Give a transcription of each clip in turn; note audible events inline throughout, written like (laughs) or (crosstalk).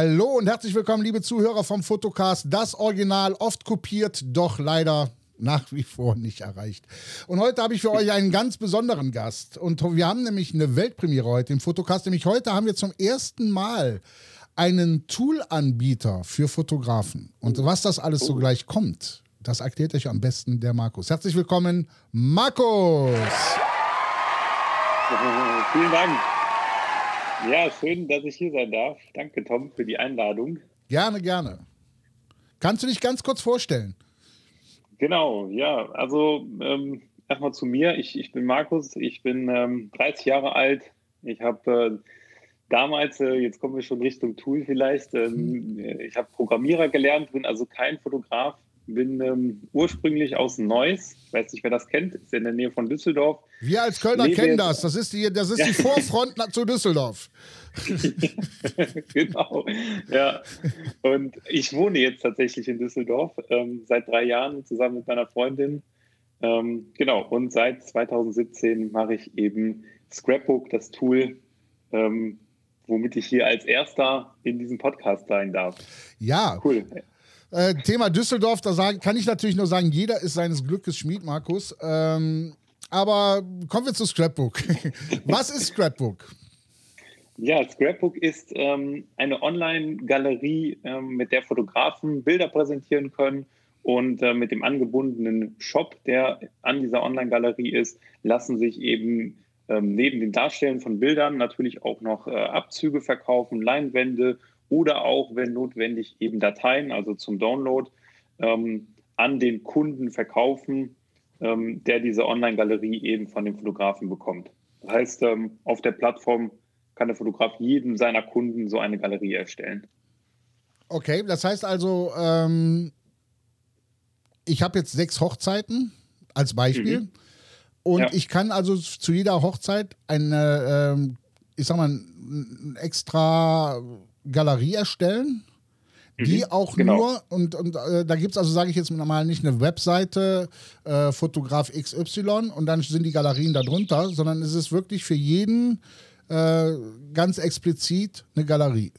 Hallo und herzlich willkommen, liebe Zuhörer vom Fotocast. Das Original oft kopiert, doch leider nach wie vor nicht erreicht. Und heute habe ich für euch einen ganz besonderen Gast. Und wir haben nämlich eine Weltpremiere heute im Fotocast. Nämlich heute haben wir zum ersten Mal einen Tool-Anbieter für Fotografen. Und was das alles so gleich kommt, das erklärt euch am besten der Markus. Herzlich willkommen, Markus! (laughs) Vielen Dank. Ja, schön, dass ich hier sein darf. Danke, Tom, für die Einladung. Gerne, gerne. Kannst du dich ganz kurz vorstellen? Genau, ja. Also ähm, erstmal zu mir. Ich, ich bin Markus, ich bin ähm, 30 Jahre alt. Ich habe äh, damals, äh, jetzt kommen wir schon Richtung Tool vielleicht, ähm, mhm. ich habe Programmierer gelernt, bin also kein Fotograf, bin ähm, ursprünglich aus Neuss, ich weiß nicht, wer das kennt, ist in der Nähe von Düsseldorf. Wir als Kölner Lebe kennen das, das ist die, das ist die (laughs) Vorfront zu Düsseldorf. (laughs) genau, ja. Und ich wohne jetzt tatsächlich in Düsseldorf ähm, seit drei Jahren zusammen mit meiner Freundin. Ähm, genau, und seit 2017 mache ich eben Scrapbook, das Tool, ähm, womit ich hier als erster in diesem Podcast sein darf. Ja. Cool. Äh, Thema Düsseldorf, da sagen, kann ich natürlich nur sagen, jeder ist seines Glückes Schmied, Markus. Ähm, aber kommen wir zu Scrapbook. (laughs) Was ist Scrapbook? Ja, Scrapbook ist ähm, eine Online-Galerie, ähm, mit der Fotografen Bilder präsentieren können. Und äh, mit dem angebundenen Shop, der an dieser Online-Galerie ist, lassen sich eben ähm, neben dem Darstellen von Bildern natürlich auch noch äh, Abzüge verkaufen, Leinwände oder auch, wenn notwendig, eben Dateien, also zum Download, ähm, an den Kunden verkaufen, ähm, der diese Online-Galerie eben von dem Fotografen bekommt. Das heißt, ähm, auf der Plattform kann der Fotograf jedem seiner Kunden so eine Galerie erstellen. Okay, das heißt also, ähm, ich habe jetzt sechs Hochzeiten als Beispiel. Mhm. Und ja. ich kann also zu jeder Hochzeit eine, ähm, ich sag mal, extra Galerie erstellen, die mhm, auch genau. nur, und, und äh, da gibt es also, sage ich jetzt mal, nicht eine Webseite, äh, Fotograf XY und dann sind die Galerien darunter, sondern es ist wirklich für jeden äh, ganz explizit eine Galerie.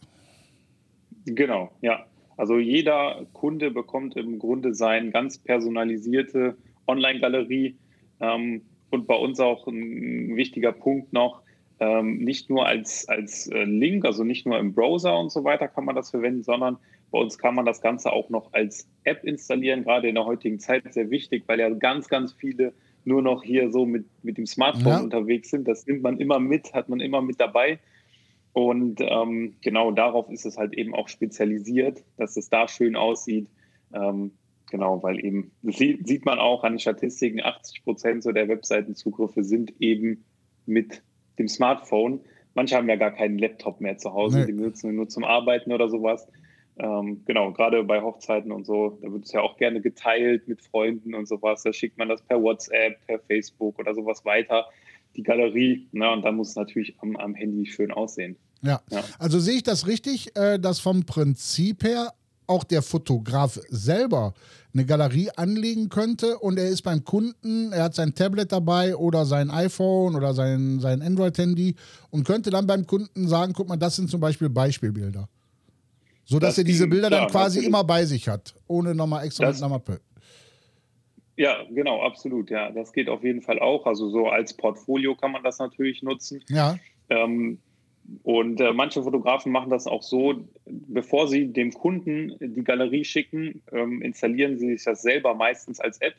Genau, ja. Also jeder Kunde bekommt im Grunde seine ganz personalisierte Online-Galerie. Ähm, und bei uns auch ein wichtiger Punkt noch, ähm, nicht nur als, als äh, Link, also nicht nur im Browser und so weiter kann man das verwenden, sondern bei uns kann man das Ganze auch noch als App installieren, gerade in der heutigen Zeit sehr wichtig, weil ja ganz, ganz viele nur noch hier so mit, mit dem Smartphone ja. unterwegs sind. Das nimmt man immer mit, hat man immer mit dabei. Und ähm, genau darauf ist es halt eben auch spezialisiert, dass es da schön aussieht. Ähm, Genau, weil eben, das sieht man auch an den Statistiken, 80 Prozent so der Webseitenzugriffe sind eben mit dem Smartphone. Manche haben ja gar keinen Laptop mehr zu Hause, nee. die benutzen nur zum Arbeiten oder sowas. Ähm, genau, gerade bei Hochzeiten und so, da wird es ja auch gerne geteilt mit Freunden und sowas. Da schickt man das per WhatsApp, per Facebook oder sowas weiter, die Galerie. Ne, und dann muss es natürlich am, am Handy schön aussehen. Ja. ja. also sehe ich das richtig, äh, dass vom Prinzip her auch der Fotograf selber eine Galerie anlegen könnte und er ist beim Kunden, er hat sein Tablet dabei oder sein iPhone oder sein, sein Android-Handy und könnte dann beim Kunden sagen, guck mal, das sind zum Beispiel Beispielbilder. So dass das er diese Bilder dann quasi immer bei sich hat, ohne nochmal extra das, mit einer Mappe. Ja, genau, absolut. Ja, das geht auf jeden Fall auch. Also so als Portfolio kann man das natürlich nutzen. Ja. Ähm, und äh, manche Fotografen machen das auch so, bevor sie dem Kunden die Galerie schicken, ähm, installieren sie sich das selber meistens als App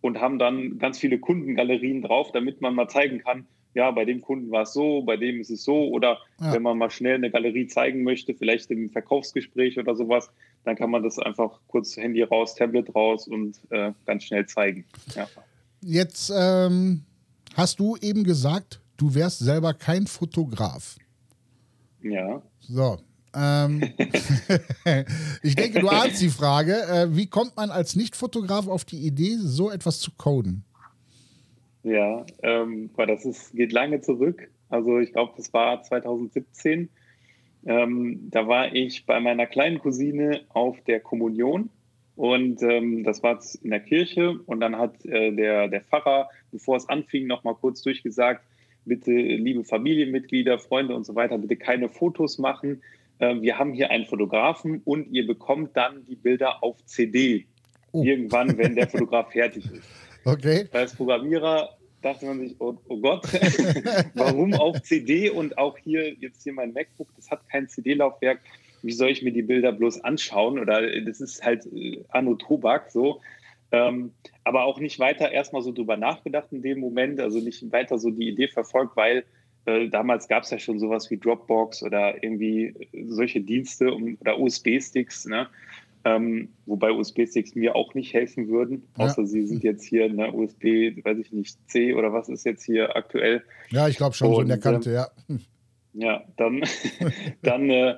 und haben dann ganz viele Kundengalerien drauf, damit man mal zeigen kann, ja, bei dem Kunden war es so, bei dem ist es so. Oder ja. wenn man mal schnell eine Galerie zeigen möchte, vielleicht im Verkaufsgespräch oder sowas, dann kann man das einfach kurz Handy raus, Tablet raus und äh, ganz schnell zeigen. Ja. Jetzt ähm, hast du eben gesagt, du wärst selber kein Fotograf. Ja. So. Ähm, (laughs) ich denke, du ahnst die Frage. Äh, wie kommt man als Nicht-Fotograf auf die Idee, so etwas zu coden? Ja, ähm, das ist, geht lange zurück. Also ich glaube, das war 2017. Ähm, da war ich bei meiner kleinen Cousine auf der Kommunion und ähm, das war in der Kirche und dann hat äh, der, der Pfarrer, bevor es anfing, noch mal kurz durchgesagt, bitte, liebe Familienmitglieder, Freunde und so weiter, bitte keine Fotos machen. äh, wir haben hier einen Fotografen und ihr bekommt dann die Bilder auf CD. Oh. Irgendwann, wenn der Fotograf fertig ist. (laughs) Okay. Als Programmierer dachte man sich, oh, oh Gott, (laughs) warum auf CD und auch hier, jetzt hier mein MacBook, das hat kein CD-Laufwerk. Wie soll ich mir die Bilder bloß anschauen? Oder das ist halt äh, Anno Tobak so. Ähm, aber auch nicht weiter erstmal so drüber nachgedacht in dem Moment, also nicht weiter so die Idee verfolgt, weil äh, damals gab es ja schon sowas wie Dropbox oder irgendwie solche Dienste um, oder USB-Sticks, ne? Ähm, wobei USB-Sticks mir auch nicht helfen würden, außer ja. sie sind jetzt hier eine USB, weiß ich nicht, C oder was ist jetzt hier aktuell. Ja, ich glaube schon Und, so in der Kante, äh, ja. Ja, dann, (laughs) dann äh,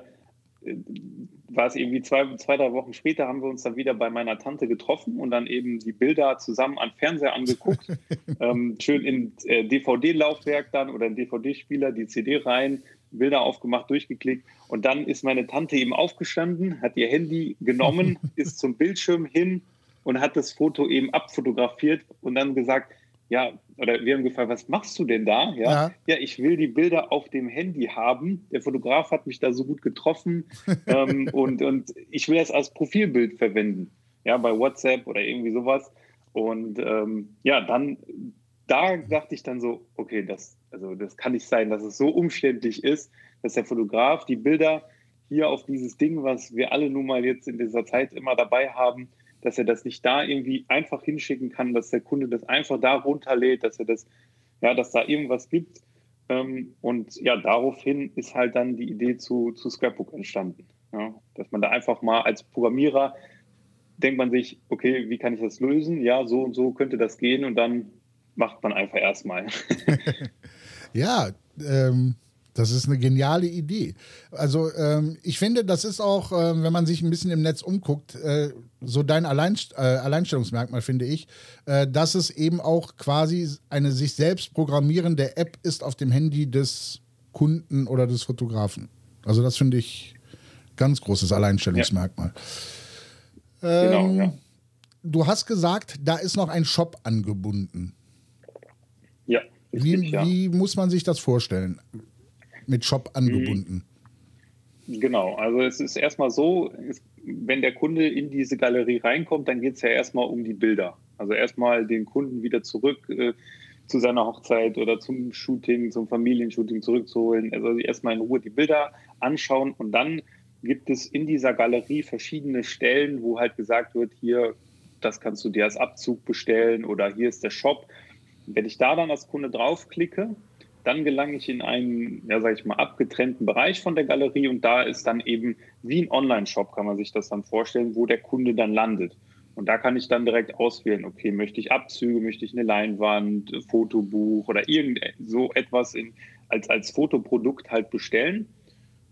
war es irgendwie zwei, zwei, drei Wochen später, haben wir uns dann wieder bei meiner Tante getroffen und dann eben die Bilder zusammen am Fernseher angeguckt. (laughs) ähm, schön in äh, DVD-Laufwerk dann oder in DVD-Spieler, die CD rein, Bilder aufgemacht, durchgeklickt. Und dann ist meine Tante eben aufgestanden, hat ihr Handy genommen, (laughs) ist zum Bildschirm hin und hat das Foto eben abfotografiert und dann gesagt, ja, oder wir haben gefragt, was machst du denn da? Ja, ja, ja ich will die Bilder auf dem Handy haben. Der Fotograf hat mich da so gut getroffen (laughs) ähm, und, und ich will es als Profilbild verwenden. Ja, bei WhatsApp oder irgendwie sowas. Und ähm, ja, dann, da dachte ich dann so, okay, das, also das kann nicht sein, dass es so umständlich ist, dass der Fotograf die Bilder hier auf dieses Ding, was wir alle nun mal jetzt in dieser Zeit immer dabei haben, dass er das nicht da irgendwie einfach hinschicken kann, dass der Kunde das einfach da runterlädt, dass er das, ja, dass da irgendwas gibt. Ähm, und ja, daraufhin ist halt dann die Idee zu, zu Scrapbook entstanden. Ja, dass man da einfach mal als Programmierer denkt man sich, okay, wie kann ich das lösen? Ja, so und so könnte das gehen und dann macht man einfach erstmal. (laughs) ja, ähm, das ist eine geniale Idee. Also ähm, ich finde, das ist auch, äh, wenn man sich ein bisschen im Netz umguckt, äh, so dein Alleinst äh, Alleinstellungsmerkmal, finde ich, äh, dass es eben auch quasi eine sich selbst programmierende App ist auf dem Handy des Kunden oder des Fotografen. Also das finde ich ganz großes Alleinstellungsmerkmal. Ja. Ähm, genau, ja. Du hast gesagt, da ist noch ein Shop angebunden. Ja. Richtig, wie, ja. wie muss man sich das vorstellen? Mit Shop angebunden. Genau, also es ist erstmal so, wenn der Kunde in diese Galerie reinkommt, dann geht es ja erstmal um die Bilder. Also erstmal den Kunden wieder zurück äh, zu seiner Hochzeit oder zum Shooting, zum Familienshooting zurückzuholen. Also erstmal in Ruhe die Bilder anschauen und dann gibt es in dieser Galerie verschiedene Stellen, wo halt gesagt wird, hier, das kannst du dir als Abzug bestellen oder hier ist der Shop. Wenn ich da dann als Kunde draufklicke, dann gelange ich in einen, ja, sage ich mal, abgetrennten Bereich von der Galerie und da ist dann eben wie ein Online-Shop, kann man sich das dann vorstellen, wo der Kunde dann landet. Und da kann ich dann direkt auswählen, okay, möchte ich Abzüge, möchte ich eine Leinwand, Fotobuch oder irgend so etwas in, als, als Fotoprodukt halt bestellen.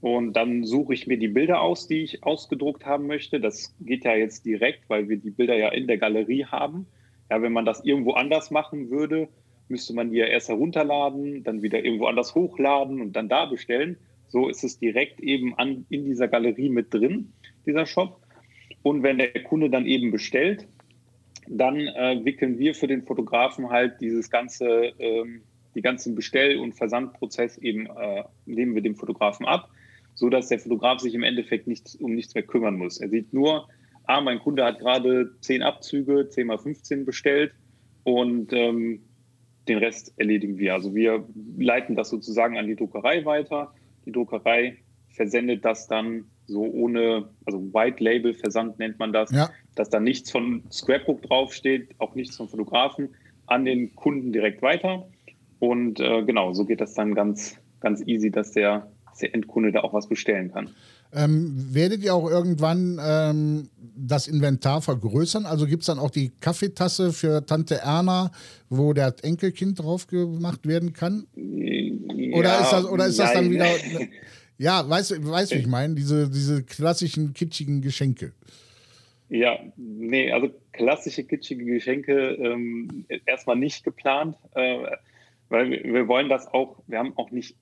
Und dann suche ich mir die Bilder aus, die ich ausgedruckt haben möchte. Das geht ja jetzt direkt, weil wir die Bilder ja in der Galerie haben. Ja, wenn man das irgendwo anders machen würde, müsste man die ja erst herunterladen, dann wieder irgendwo anders hochladen und dann da bestellen. So ist es direkt eben an, in dieser Galerie mit drin, dieser Shop. Und wenn der Kunde dann eben bestellt, dann äh, wickeln wir für den Fotografen halt dieses ganze, ähm, die ganzen Bestell- und Versandprozess eben, äh, nehmen wir dem Fotografen ab, so dass der Fotograf sich im Endeffekt nichts, um nichts mehr kümmern muss. Er sieht nur, ah, mein Kunde hat gerade 10 Abzüge, 10 mal 15 bestellt und ähm, den Rest erledigen wir. Also wir leiten das sozusagen an die Druckerei weiter. Die Druckerei versendet das dann so ohne, also White Label Versand nennt man das, ja. dass da nichts von Scrapbook draufsteht, auch nichts vom Fotografen, an den Kunden direkt weiter. Und äh, genau, so geht das dann ganz, ganz easy, dass der, dass der Endkunde da auch was bestellen kann. Ähm, werdet ihr auch irgendwann ähm, das Inventar vergrößern? Also gibt es dann auch die Kaffeetasse für Tante Erna, wo der Enkelkind drauf gemacht werden kann? Ja, oder ist das, oder ist das dann wieder. (laughs) Ja, weißt du, weißt, wie ich meine? Diese, diese klassischen kitschigen Geschenke. Ja, nee, also klassische kitschige Geschenke ähm, erstmal nicht geplant, äh, weil wir, wir wollen das auch, wir haben auch nicht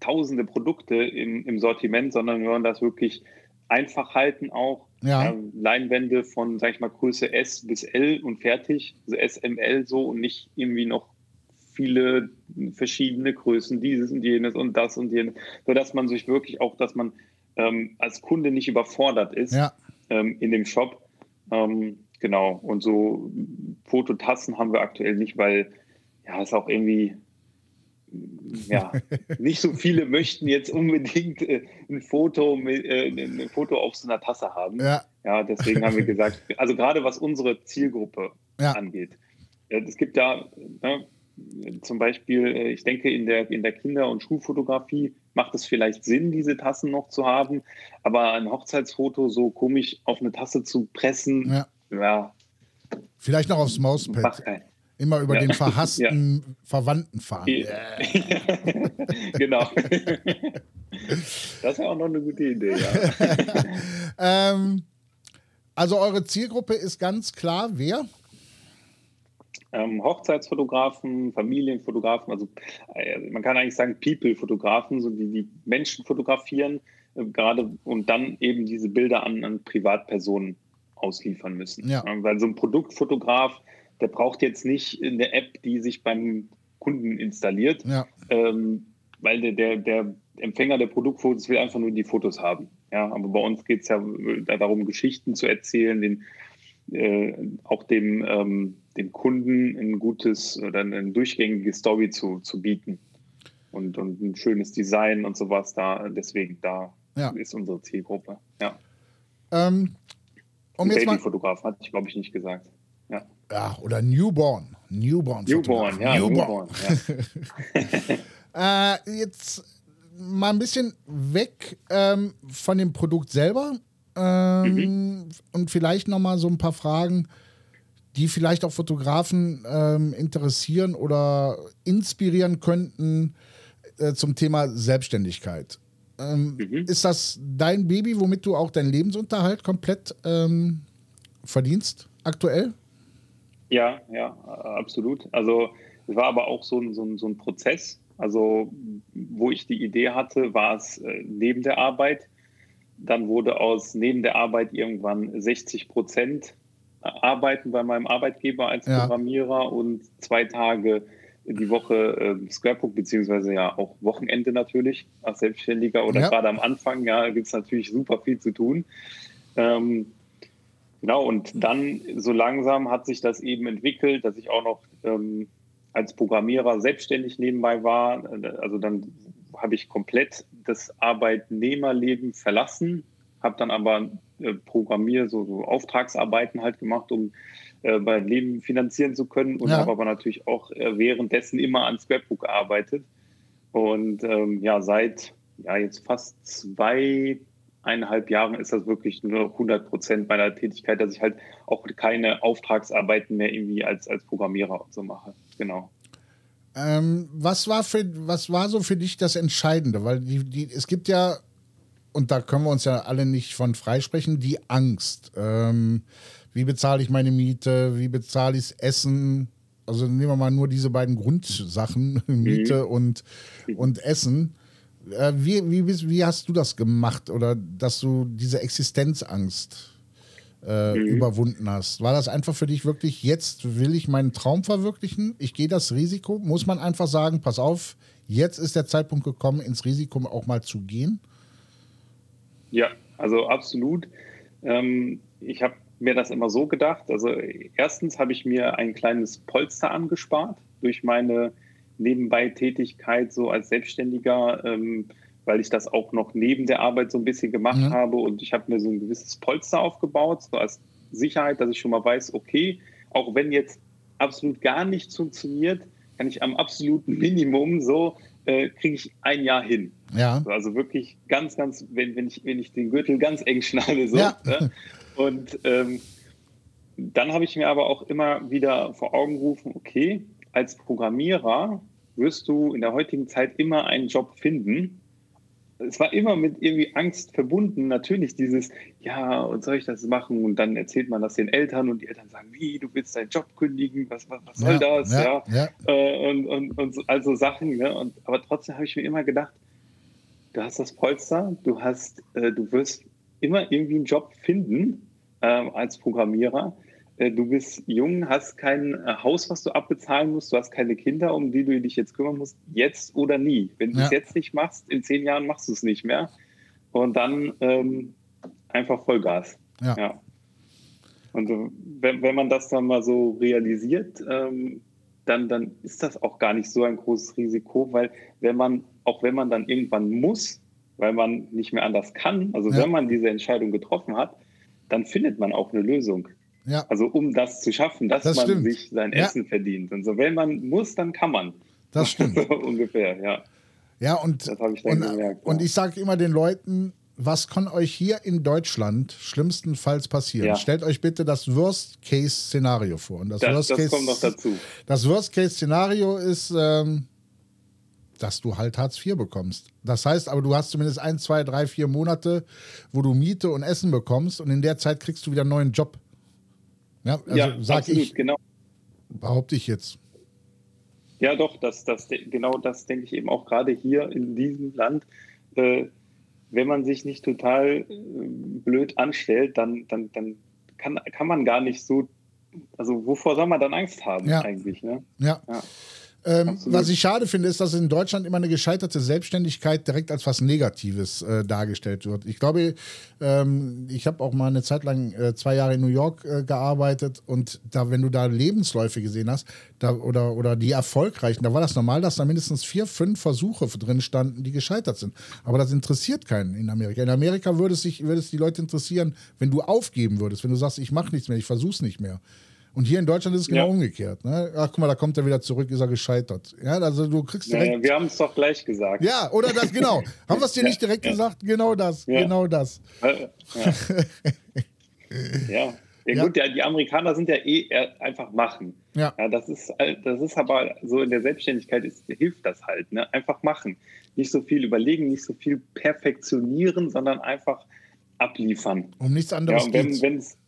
tausende Produkte im, im Sortiment, sondern wir wollen das wirklich einfach halten auch. Ja. Ähm, Leinwände von, sag ich mal, Größe S bis L und fertig, also SML so und nicht irgendwie noch viele verschiedene Größen, dieses und jenes und das und jenes, sodass man sich wirklich auch, dass man ähm, als Kunde nicht überfordert ist ja. ähm, in dem Shop. Ähm, genau. Und so Fototassen haben wir aktuell nicht, weil ja, es auch irgendwie ja, nicht so viele möchten jetzt unbedingt äh, ein Foto mit, äh, ein Foto auf so einer Tasse haben. Ja. ja, deswegen haben wir gesagt, also gerade was unsere Zielgruppe Ja. angeht. Äh, Es gibt da ne, zum Beispiel, äh, ich denke, in der, in der Kinder- und Schulfotografie macht es vielleicht Sinn, diese Tassen noch zu haben, aber ein Hochzeitsfoto so komisch auf eine Tasse zu pressen, Ja. ja, Vielleicht noch aufs macht Mauspad. Immer über Ja. den (laughs) verhassten Verwandten fahren. (laughs) genau. Das wäre auch noch eine gute Idee, ja. (laughs) Ähm, also eure Zielgruppe ist ganz klar, wer? ähm, Hochzeitsfotografen, Familienfotografen, also äh, man kann eigentlich sagen People-Fotografen, so die die Menschen fotografieren, äh, gerade und dann eben diese Bilder an, an Privatpersonen ausliefern müssen. Ja. Ähm, weil so ein Produktfotograf, der braucht jetzt nicht eine App, die sich beim Kunden installiert, Ja. ähm, weil der, der, der Empfänger der Produktfotos will einfach nur die Fotos haben. Ja, aber bei uns geht es ja darum, Geschichten zu erzählen, den, äh, auch dem, ähm, dem Kunden ein gutes oder ein durchgängiges Story zu, zu bieten. Und, und ein schönes Design und sowas da. Deswegen, da Ja. ist unsere Zielgruppe. Ja. Ähm, um Babyfotograf hatte ich, glaube ich, nicht gesagt. Ja. ja, oder Newborn. Newborn. Newborn, ja, Newborn. Newborn. Ja. (laughs) Äh, jetzt mal ein bisschen weg ähm, von dem Produkt selber ähm, und vielleicht noch mal so ein paar Fragen, die vielleicht auch Fotografen ähm, interessieren oder inspirieren könnten äh, zum Thema Selbstständigkeit. Ähm, Mhm. Ist das dein Baby, womit du auch deinen Lebensunterhalt komplett ähm, verdienst aktuell? Ja, ja, absolut. Also es war aber auch so ein, so ein, so ein Prozess. Also wo ich die Idee hatte, war es äh, neben der Arbeit. Dann wurde aus neben der Arbeit irgendwann 60 Prozent Arbeiten bei meinem Arbeitgeber als Ja. Programmierer und zwei Tage die Woche äh, Scrapbook, beziehungsweise ja auch Wochenende natürlich als Selbstständiger oder Ja. gerade am Anfang, ja, gibt es natürlich super viel zu tun. Ähm, Genau, und dann so langsam hat sich das eben entwickelt, dass ich auch noch ähm, als Programmierer selbstständig nebenbei war. Also dann habe ich komplett das Arbeitnehmerleben verlassen, habe dann aber äh, Programmier, so, so Auftragsarbeiten halt gemacht, um äh, mein Leben finanzieren zu können und Ja. habe aber natürlich auch äh, währenddessen immer an Scrapbook gearbeitet. Und ähm, ja, seit ja, jetzt fast zwei, eineinhalb Jahren ist das wirklich nur 100 Prozent meiner Tätigkeit, dass ich halt auch keine Auftragsarbeiten mehr irgendwie als, als Programmierer und so mache. Genau. Ähm, was, war für, was war so für dich das Entscheidende? Weil die, die, es gibt ja, und da können wir uns ja alle nicht von freisprechen, die Angst. Ähm, wie bezahle ich meine Miete? Wie bezahle ich das Essen? Also nehmen wir mal nur diese beiden Grundsachen, (laughs) Miete und, und Essen. Äh, wie, wie, wie hast du das gemacht oder dass du diese Existenzangst äh, überwunden hast? War das einfach für dich wirklich, jetzt will ich meinen Traum verwirklichen? Ich gehe das Risiko? Muss man einfach sagen, pass auf, jetzt ist der Zeitpunkt gekommen, ins Risiko auch mal zu gehen? Ja, also absolut. Ähm, ich habe mir das immer so gedacht. Also erstens habe ich mir ein kleines Polster angespart durch meine Nebenbei-Tätigkeit so als Selbstständiger, ähm, weil ich das auch noch neben der Arbeit so ein bisschen gemacht Mhm. habe und ich habe mir so ein gewisses Polster aufgebaut, so als Sicherheit, dass ich schon mal weiß, okay, auch wenn jetzt absolut gar nichts funktioniert, kann ich am absoluten Minimum so, äh, kriege ich ein Jahr hin. Ja. Also wirklich ganz, ganz, wenn, wenn, ich, wenn ich den Gürtel ganz eng schnalle. So, Ja. ne? Und ähm, dann habe ich mir aber auch immer wieder vor Augen gerufen, okay, als Programmierer wirst du in der heutigen Zeit immer einen Job finden. Es war immer mit irgendwie Angst verbunden. Natürlich dieses, ja, und soll ich das machen? Und dann erzählt man das den Eltern und die Eltern sagen, wie, du willst deinen Job kündigen? Was, was, was soll ja, das? Ja, ja. äh, und, und, und so, also Sachen. Ne? Und, aber trotzdem habe ich mir immer gedacht, du hast das Polster, du hast, äh, du wirst immer irgendwie einen Job finden äh, als Programmierer. Äh, du bist jung, hast kein äh, Haus, was du abbezahlen musst, du hast keine Kinder, um die du dich jetzt kümmern musst, jetzt oder nie. Wenn du es Ja. jetzt nicht machst, in zehn Jahren machst du es nicht mehr. und dann ähm, einfach Vollgas. Ja. ja. Und wenn, wenn man das dann mal so realisiert, ähm, dann, dann ist das auch gar nicht so ein großes Risiko, weil wenn man, auch wenn man dann irgendwann muss, weil man nicht mehr anders kann, also ja. wenn man diese Entscheidung getroffen hat, dann findet man auch eine Lösung. Ja. Also um das zu schaffen, dass das man stimmt. sich sein ja. Essen verdient. Und so, wenn man muss, dann kann man. Das stimmt. (laughs) so ungefähr, ja. Ja, und, ich und, gemerkt, und ich sage immer den Leuten, was kann euch hier in Deutschland schlimmstenfalls passieren? Ja. Stellt euch bitte das Worst-Case-Szenario vor. Und das, das, Worst das kommt noch dazu. Das Worst-Case-Szenario ist, ähm, dass du halt Hartz IV bekommst. Das heißt aber, du hast zumindest ein, zwei, drei, vier Monate, wo du Miete und Essen bekommst und in der Zeit kriegst du wieder einen neuen Job. Ja, also ja, sag absolut, ich, genau. behaupte ich jetzt. Ja, doch, das, das, genau das denke ich eben auch gerade hier in diesem Land. Äh, wenn man sich nicht total äh, blöd anstellt, dann, dann, dann kann, kann man gar nicht so, also wovor soll man dann Angst haben ja. eigentlich? Ne? Ja. ja. Ähm, was ich schade finde, ist, dass in Deutschland immer eine gescheiterte Selbstständigkeit direkt als was Negatives äh, dargestellt wird. Ich glaube, ähm, ich habe auch mal eine Zeit lang äh, zwei Jahre in New York äh, gearbeitet und da, wenn du da Lebensläufe gesehen hast, da, oder, oder die erfolgreichen, da war das normal, dass da mindestens vier, fünf Versuche drin standen, die gescheitert sind. Aber das interessiert keinen in Amerika. In Amerika würde es, sich, würde es die Leute interessieren, wenn du aufgeben würdest, wenn du sagst, ich mache nichts mehr, ich versuche es nicht mehr. Und hier in Deutschland ist es genau ja. umgekehrt. Ne? Ach, guck mal, da kommt er wieder zurück, ist er gescheitert. Ja, also du kriegst direkt. Ja, wir haben es doch gleich gesagt. Ja, oder das, genau. (laughs) haben wir es dir nicht direkt gesagt? Genau das, genau das. ja. Ja, gut, ja, die Amerikaner sind ja eh einfach machen. Ja. ja. das, ist, das ist aber so in der Selbstständigkeit ist, hilft das halt. Ne? Einfach machen. Nicht so viel überlegen, nicht so viel perfektionieren, sondern einfach abliefern. Um nichts anderes ja, und wenn, es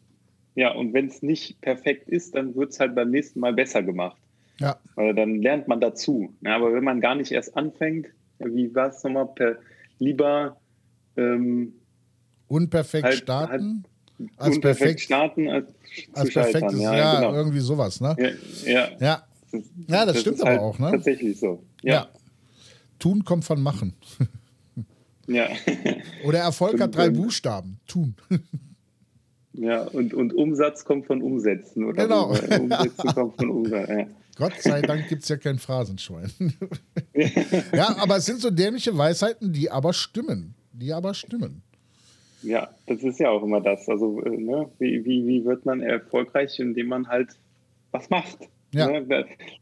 ja, und wenn es nicht perfekt ist, dann wird es halt beim nächsten Mal besser gemacht. Ja. Weil dann lernt man dazu. Ja, aber wenn man gar nicht erst anfängt, wie war es nochmal, per, lieber ähm, unperfekt halt, starten. Halt als unperfekt perfekt, starten als, als perfektes, ja, ja genau. irgendwie sowas, ne? Ja, ja. ja. Das, das, das stimmt aber halt auch, ne? Tatsächlich so. Ja. Tun kommt von machen. ja. (laughs) Oder Erfolg hat drei Buchstaben. Tun. Ja, und, und Umsatz kommt von Umsetzen. Oder genau. Umsetzen (laughs) kommt von Umsetzen. Ja. Gott sei Dank gibt es ja kein Phrasenschwein. (laughs) ja, aber es sind so dämliche Weisheiten, die aber stimmen. Die aber stimmen. Ja, das ist ja auch immer das. Also, äh, ne? wie, wie, wie wird man erfolgreich, indem man halt was macht? Ja. Ne?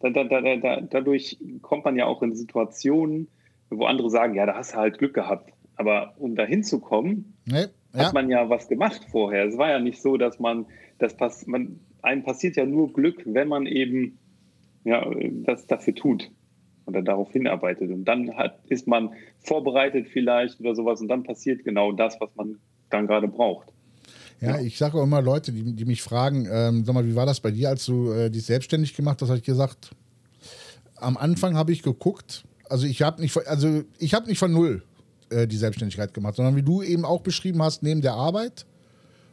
Da, da, da, da, dadurch kommt man ja auch in Situationen, wo andere sagen, ja, da hast du halt Glück gehabt. Aber um da hinzukommen, nee ja. hat man ja was gemacht vorher. Es war ja nicht so, dass man, das pass, man, einem passiert ja nur Glück, wenn man eben ja, das dafür tut oder darauf hinarbeitet. Und dann hat, ist man vorbereitet vielleicht oder sowas und dann passiert genau das, was man dann gerade braucht. Ja, ja. ich sage auch immer Leute, die, die mich fragen, ähm, sag mal, wie war das bei dir, als du äh, dich selbstständig gemacht hast? Habe ich gesagt, am Anfang habe ich geguckt, also ich habe nicht, also ich habe nicht von null äh, die Selbstständigkeit gemacht, sondern wie du eben auch beschrieben hast, neben der Arbeit.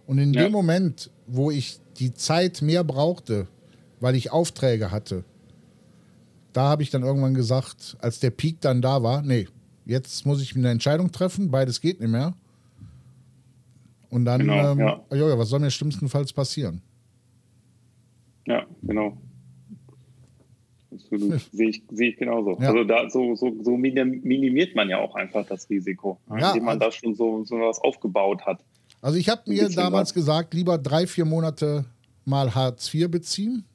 Und in ja. dem Moment, wo ich die Zeit mehr brauchte, weil ich Aufträge hatte, da habe ich dann irgendwann gesagt, als der Peak dann da war, nee, jetzt muss ich eine Entscheidung treffen, beides geht nicht mehr. Und dann, genau, ähm, ja. ja, was soll mir schlimmstenfalls passieren? Ja, genau. Absolut. (laughs) Sehe ich, sehe ich genauso. Ja. Also da so, so, so minimiert man ja auch einfach das Risiko, ja, indem man also, da schon so, so was aufgebaut hat. Also ich habe mir damals was. gesagt, lieber drei, vier Monate mal Hartz IV beziehen,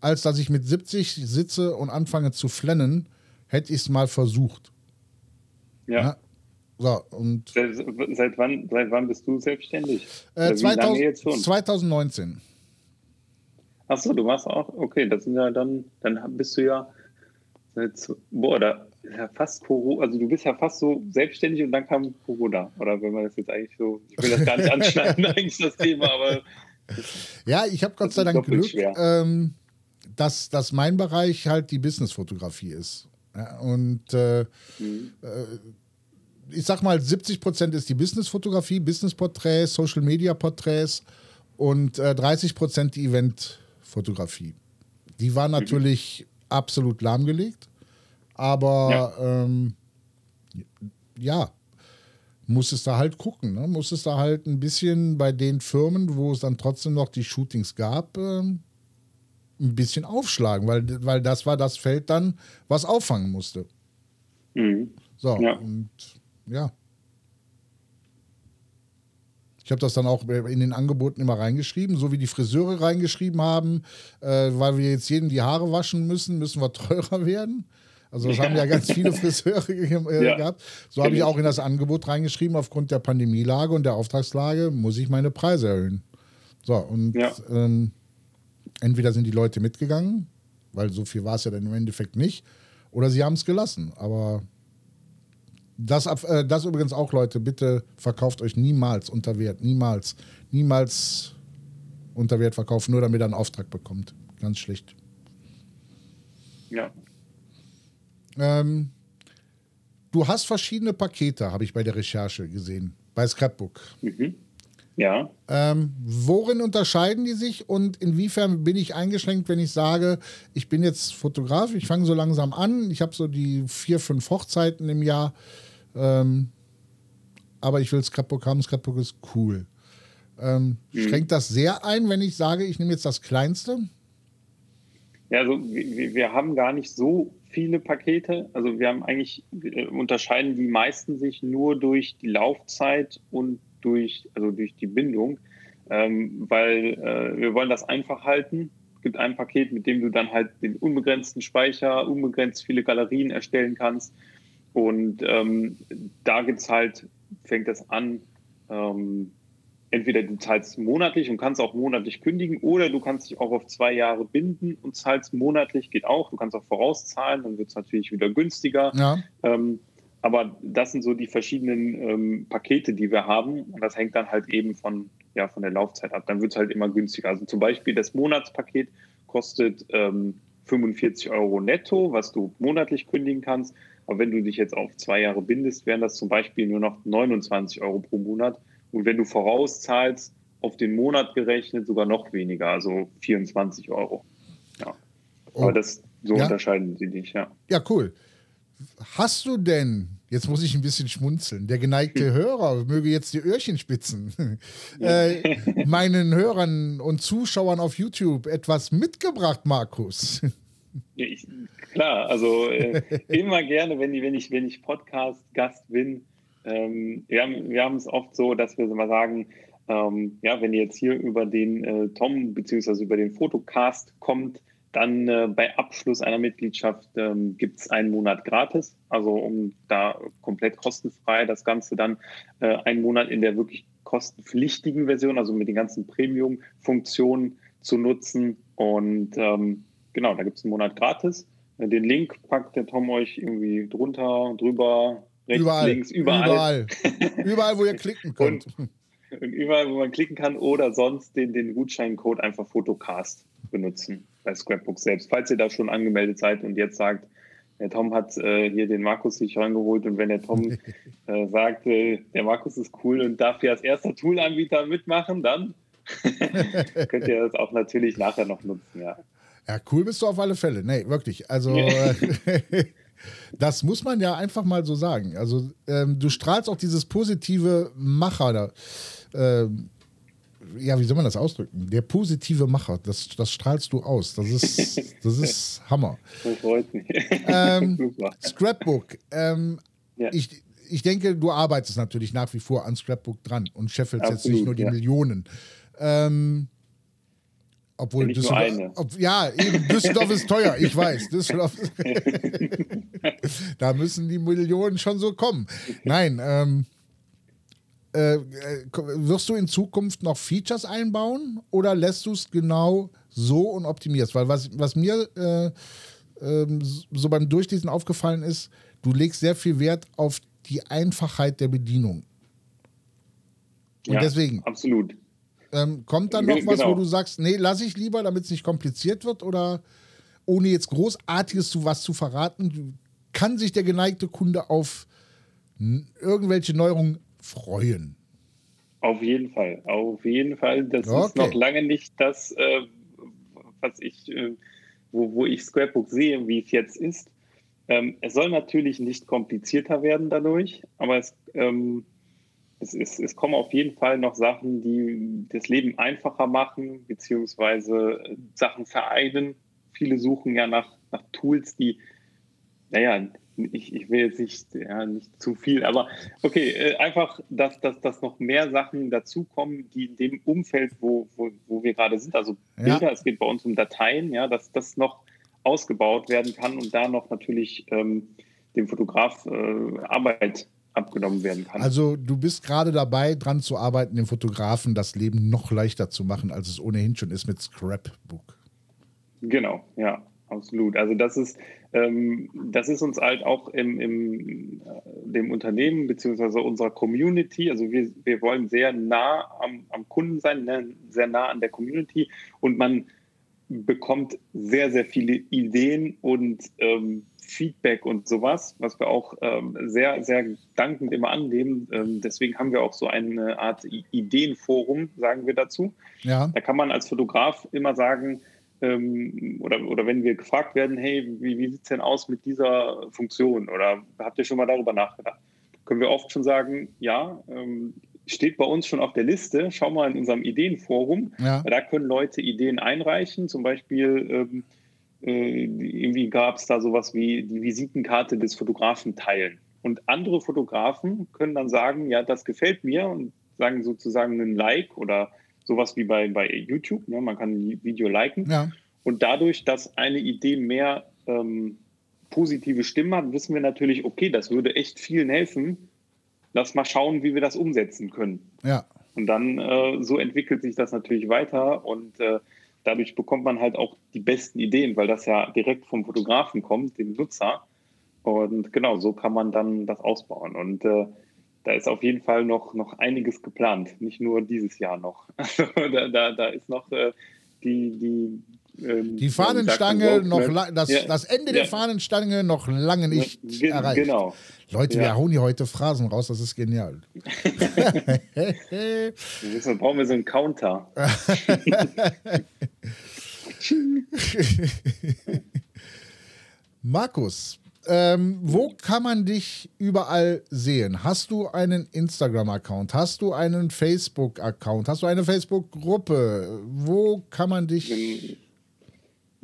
als dass ich mit 70 sitze und anfange zu flennen, hätte ich es mal versucht. Ja. ja. So, und seit, wann, seit wann bist du selbstständig? Äh, 2000, 2019. Achso, du machst auch, okay, das sind ja dann, dann bist du ja seit, boah, da ja fast Corona, also du bist ja fast so selbstständig und dann kam Corona. Oder wenn man das jetzt eigentlich so, ich will das gar nicht (laughs) anschneiden, eigentlich das Thema, aber. Ja, ich habe Gott sei Dank Glück, ähm, dass, dass mein Bereich halt die Businessfotografie ist. Ja, und äh, mhm. äh, ich sag mal, 70 Prozent ist die Businessfotografie, Businessporträts, Social Media Porträts und äh, 30 Prozent die Event Fotografie. Die war natürlich mhm. absolut lahmgelegt, aber ja. Ähm, ja. musstest du halt gucken, ne? musstest du halt ein bisschen bei den Firmen, wo es dann trotzdem noch die Shootings gab, ähm, ein bisschen aufschlagen, weil, weil das war das Feld dann, was auffangen musste. Mhm. So, ja. und ja. Ich habe das dann auch in den Angeboten immer reingeschrieben, so wie die Friseure reingeschrieben haben, äh, weil wir jetzt jeden die Haare waschen müssen, müssen wir (laughs) teurer werden. Also das ja. haben ja ganz viele (laughs) Friseure äh, ja. gehabt. So habe ich auch in das Angebot reingeschrieben, aufgrund der Pandemielage und der Auftragslage muss ich meine Preise erhöhen. So, und ja. ähm, entweder sind die Leute mitgegangen, weil so viel war es ja dann im Endeffekt nicht, oder sie haben es gelassen. Aber das, äh, das übrigens auch, Leute, bitte verkauft euch niemals unter Wert. Niemals. Niemals unter Wert verkaufen, nur damit ihr einen Auftrag bekommt. Ganz schlecht. Ja. Ähm, du hast verschiedene Pakete, habe ich bei der Recherche gesehen, bei Scrapbook. Mhm. Ja. Ähm, worin unterscheiden die sich und inwiefern bin ich eingeschränkt, wenn ich sage, ich bin jetzt Fotograf, ich fange so langsam an, ich habe so die vier, fünf Hochzeiten im Jahr ähm, aber ich will Scrapbook haben. Scrapbook ist cool. Ähm, mhm. Schränkt das sehr ein, wenn ich sage, ich nehme jetzt das kleinste? Ja, also wir, wir, haben gar nicht so viele Pakete. Also wir haben eigentlich, wir unterscheiden die meisten sich nur durch die Laufzeit und durch, also durch die Bindung, ähm, weil äh, wir wollen das einfach halten. Es gibt ein Paket, mit dem du dann halt den unbegrenzten Speicher, unbegrenzt viele Galerien erstellen kannst und ähm, da gibt es halt, fängt es an, ähm, entweder du zahlst monatlich und kannst auch monatlich kündigen oder du kannst dich auch auf zwei Jahre binden und zahlst monatlich, geht auch. Du kannst auch vorauszahlen, dann wird es natürlich wieder günstiger. Ja. Ähm, aber das sind so die verschiedenen ähm, Pakete, die wir haben. Und das hängt dann halt eben von, ja, von der Laufzeit ab. Dann wird es halt immer günstiger. Also zum Beispiel das Monatspaket kostet 45 ähm, Euro netto, was du monatlich kündigen kannst. Aber wenn du dich jetzt auf zwei Jahre bindest, wären das zum Beispiel nur noch 29 Euro pro Monat. Und wenn du vorauszahlst, auf den Monat gerechnet sogar noch weniger, also 24 Euro. Ja. Oh. Aber das, so ja? unterscheiden sie dich, ja. Ja, cool. Hast du denn, jetzt muss ich ein bisschen schmunzeln, der geneigte (laughs) Hörer möge jetzt die Öhrchen spitzen, (laughs) äh, (laughs) meinen Hörern und Zuschauern auf YouTube etwas mitgebracht, Markus? Ich, klar, also äh, immer gerne, wenn ich, wenn ich, wenn ich Podcast-Gast bin. Ähm, wir haben wir es oft so, dass wir mal sagen, ähm, ja, wenn ihr jetzt hier über den äh, Tom bzw. über den Fotocast kommt, dann äh, bei Abschluss einer Mitgliedschaft ähm, gibt es einen Monat gratis, also um da komplett kostenfrei das Ganze dann äh, einen Monat in der wirklich kostenpflichtigen Version, also mit den ganzen Premium-Funktionen zu nutzen. Und ähm, genau, da gibt es einen Monat gratis. Den Link packt der Tom euch irgendwie drunter, drüber, rechts, überall, links, überall. Überall, (laughs) überall wo ihr klicken könnt. Und, und, überall, wo man klicken kann oder sonst den, den Gutscheincode einfach Photocast benutzen bei Scrapbook selbst. Falls ihr da schon angemeldet seid und jetzt sagt, der Tom hat äh, hier den Markus sich reingeholt und wenn der Tom (laughs) äh, sagt, äh, der Markus ist cool und darf hier als erster Toolanbieter mitmachen, dann (laughs) könnt ihr das auch natürlich nachher noch nutzen, ja. Ja, cool bist du auf alle Fälle. Nee, wirklich. Also, (laughs) das muss man ja einfach mal so sagen. Also, ähm, du strahlst auch dieses positive Macher. Da, ähm, ja, wie soll man das ausdrücken? Der positive Macher, das, das strahlst du aus. Das ist, (laughs) das ist Hammer. Das freut mich. Ähm, (laughs) Scrapbook. Ähm, ja. ich, ich denke, du arbeitest natürlich nach wie vor an Scrapbook dran und scheffelst jetzt nicht nur die ja. Millionen. Ähm, obwohl ja, Düsseldorf. Ob, ja, eben, Düsseldorf ist teuer, ich weiß. (laughs) Düsseldorf da müssen die Millionen schon so kommen. Nein, ähm, äh, äh wirst du in Zukunft noch Features einbauen oder lässt du es genau so und optimierst? Weil was, was mir äh, äh, so beim Durchlesen aufgefallen ist, du legst sehr viel Wert auf die Einfachheit der Bedienung. Und ja, deswegen. Absolut. Ähm, kommt dann noch was, genau. wo du sagst, nee, lass ich lieber, damit es nicht kompliziert wird? Oder ohne jetzt großartiges zu was zu verraten, kann sich der geneigte Kunde auf irgendwelche Neuerungen freuen? Auf jeden Fall, auf jeden Fall. Das okay. ist noch lange nicht das, äh, was ich, äh, wo, wo ich Scrapbook sehe, wie es jetzt ist. Ähm, es soll natürlich nicht komplizierter werden dadurch, aber es, ähm, es, es, es kommen auf jeden Fall noch Sachen, die das Leben einfacher machen, beziehungsweise Sachen vereinen. Viele suchen ja nach, nach Tools, die, naja, ich, ich will jetzt nicht, ja, nicht zu viel, aber okay, äh, einfach, dass, dass, dass noch mehr Sachen dazukommen, die in dem Umfeld, wo, wo, wo wir gerade sind, also Bilder, ja. es geht bei uns um Dateien, ja, dass das noch ausgebaut werden kann und da noch natürlich ähm, dem Fotograf äh, Arbeit abgenommen werden kann. Also du bist gerade dabei, dran zu arbeiten, dem Fotografen das Leben noch leichter zu machen, als es ohnehin schon ist mit Scrapbook. Genau, ja, absolut. Also das ist, ähm, das ist uns halt auch im, im äh, dem Unternehmen beziehungsweise unserer Community. Also wir, wir wollen sehr nah am, am Kunden sein, ne? sehr nah an der Community und man bekommt sehr, sehr viele Ideen und ähm, Feedback und sowas, was wir auch ähm, sehr, sehr dankend immer annehmen. Ähm, deswegen haben wir auch so eine Art Ideenforum, sagen wir dazu. Ja. Da kann man als Fotograf immer sagen, ähm, oder, oder wenn wir gefragt werden, hey, wie, wie sieht es denn aus mit dieser Funktion? Oder habt ihr schon mal darüber nachgedacht? Können wir oft schon sagen, ja, ähm, steht bei uns schon auf der Liste. Schau mal in unserem Ideenforum. Ja. Da können Leute Ideen einreichen, zum Beispiel ähm, äh, irgendwie gab es da sowas wie die Visitenkarte des Fotografen teilen. Und andere Fotografen können dann sagen, ja, das gefällt mir und sagen sozusagen einen Like oder sowas wie bei, bei YouTube. Ne? Man kann ein Video liken. Ja. Und dadurch, dass eine Idee mehr ähm, positive Stimmen hat, wissen wir natürlich, okay, das würde echt vielen helfen. Lass mal schauen, wie wir das umsetzen können. Ja. Und dann äh, so entwickelt sich das natürlich weiter und äh, dadurch bekommt man halt auch die besten Ideen, weil das ja direkt vom Fotografen kommt, dem Nutzer. Und genau, so kann man dann das ausbauen. Und äh, da ist auf jeden Fall noch, noch einiges geplant, nicht nur dieses Jahr noch. (laughs) da, da, da ist noch äh, die, die ähm, die Fahnenstange noch das, ja. das Ende ja. der Fahnenstange noch lange nicht Ge erreicht. Genau. Leute, ja. wir hauen hier heute Phrasen raus, das ist genial. (laughs) (laughs) Dann brauchen wir so einen Counter. (laughs) Markus, ähm, wo kann man dich überall sehen? Hast du einen Instagram-Account? Hast du einen Facebook-Account? Hast du eine Facebook-Gruppe? Wo kann man dich.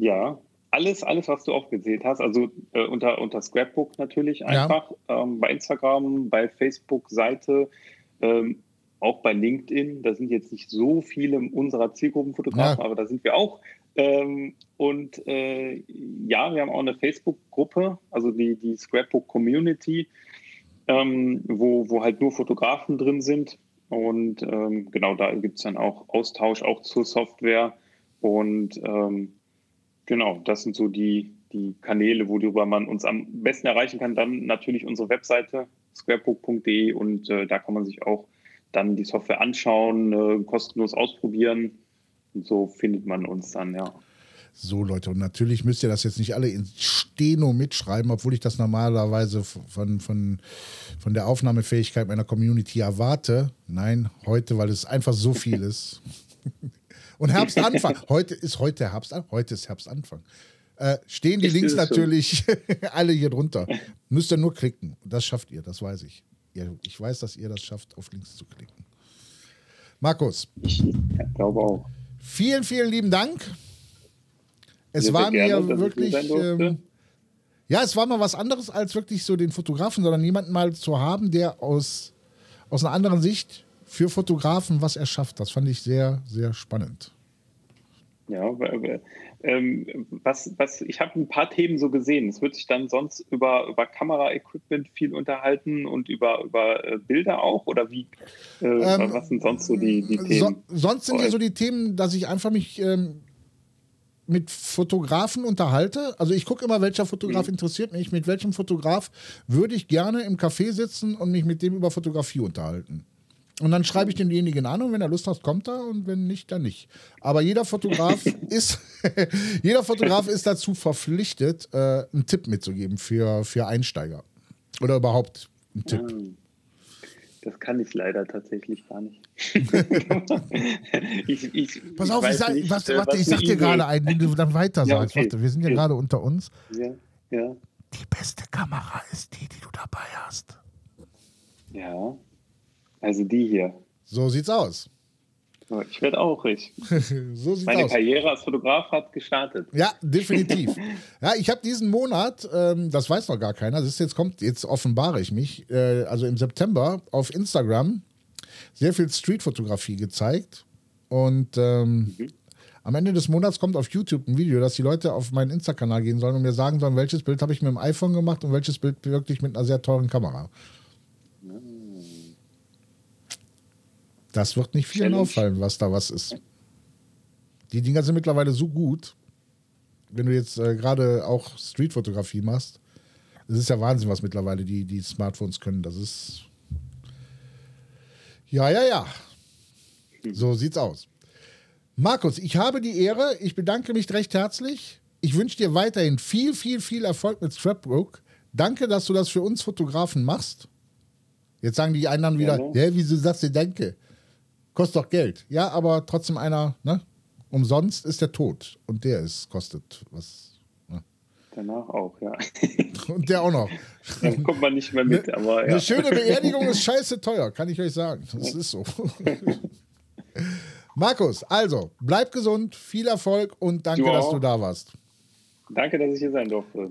Ja, alles, alles, was du aufgezählt hast, also äh, unter, unter Scrapbook natürlich einfach, ja. ähm, bei Instagram, bei Facebook-Seite, ähm, auch bei LinkedIn. Da sind jetzt nicht so viele unserer Zielgruppenfotografen, ja. aber da sind wir auch. Ähm, und äh, ja, wir haben auch eine Facebook-Gruppe, also die, die Scrapbook Community, ähm, wo, wo halt nur Fotografen drin sind. Und ähm, genau da gibt es dann auch Austausch auch zur Software. Und ähm, genau, das sind so die, die Kanäle, worüber man uns am besten erreichen kann. Dann natürlich unsere Webseite scrapbook.de und äh, da kann man sich auch dann die Software anschauen, äh, kostenlos ausprobieren und so findet man uns dann, ja. So, Leute, und natürlich müsst ihr das jetzt nicht alle in Steno mitschreiben, obwohl ich das normalerweise von, von, von der Aufnahmefähigkeit meiner Community erwarte. Nein, heute, weil es einfach so viel (laughs) ist. (laughs) Und (laughs) Herbstanfang. heute ist heute Herbstanfang. Heute ist Herbstanfang. Äh, stehen die ich Links natürlich (laughs) alle hier drunter. Müsst ihr nur klicken. Das schafft ihr, das weiß ich. Ich weiß, dass ihr das schafft, auf Links zu klicken. Markus. Ich glaube auch. Vielen, vielen lieben Dank. Es ja, war gerne, mir wirklich. Ähm, ja, es war mal was anderes als wirklich so den Fotografen, sondern jemanden mal zu haben, der aus, aus einer anderen Sicht für Fotografen was erschafft. Das fand ich sehr, sehr spannend. Ja, ähm, was, was, ich habe ein paar Themen so gesehen. Es wird sich dann sonst über, über Kamera-Equipment viel unterhalten und über, über äh, Bilder auch? Oder wie, äh, ähm, was sind sonst so die, die Themen? So, sonst sind ja so die Themen, dass ich einfach mich ähm, mit Fotografen unterhalte. Also ich gucke immer, welcher Fotograf mhm. interessiert mich, mit welchem Fotograf würde ich gerne im Café sitzen und mich mit dem über Fotografie unterhalten. Und dann schreibe ich denjenigen an und wenn er Lust hat, kommt er und wenn nicht, dann nicht. Aber jeder Fotograf (laughs) ist, (laughs) jeder Fotograf ist dazu verpflichtet, äh, einen Tipp mitzugeben für, für Einsteiger. Oder überhaupt einen Tipp. Ja, das kann ich leider tatsächlich gar nicht. (laughs) ich, ich, Pass auf, ich, sag, nicht, was, äh, warte, ich sag dir gerade einen, den du dann weiter ja, sagst. Okay. Warte, wir sind ja okay. gerade unter uns. Ja, ja. Die beste Kamera ist die, die du dabei hast. Ja. Also die hier. So sieht's aus. Ich werde auch ich. (laughs) so sieht's Meine aus. Karriere als Fotograf hat gestartet. Ja, definitiv. (laughs) ja, ich habe diesen Monat, ähm, das weiß noch gar keiner, das ist jetzt kommt, jetzt offenbare ich mich, äh, also im September auf Instagram sehr viel Streetfotografie gezeigt und ähm, mhm. am Ende des Monats kommt auf YouTube ein Video, dass die Leute auf meinen Insta-Kanal gehen sollen und mir sagen sollen, welches Bild habe ich mit dem iPhone gemacht und welches Bild wirklich mit einer sehr teuren Kamera. Das wird nicht vielen Challenge. auffallen, was da was ist. Die Dinger sind mittlerweile so gut, wenn du jetzt äh, gerade auch Streetfotografie machst. Das ist ja Wahnsinn, was mittlerweile die, die Smartphones können. Das ist. Ja, ja, ja. So sieht's aus. Markus, ich habe die Ehre. Ich bedanke mich recht herzlich. Ich wünsche dir weiterhin viel, viel, viel Erfolg mit Scrapbook. Danke, dass du das für uns Fotografen machst. Jetzt sagen die anderen wieder, ja, ja wieso sagst du Danke? Kostet doch Geld. Ja, aber trotzdem einer, ne? Umsonst ist der tot. Und der ist, kostet was. Ne? Danach auch, ja. (laughs) Und der auch noch. Da kommt man nicht mehr mit, ne, aber ja. Eine schöne Beerdigung ist scheiße teuer, kann ich euch sagen. Das ist so. (laughs) Markus, also, bleib gesund, viel Erfolg und danke, du dass du da warst. Danke, dass ich hier sein durfte.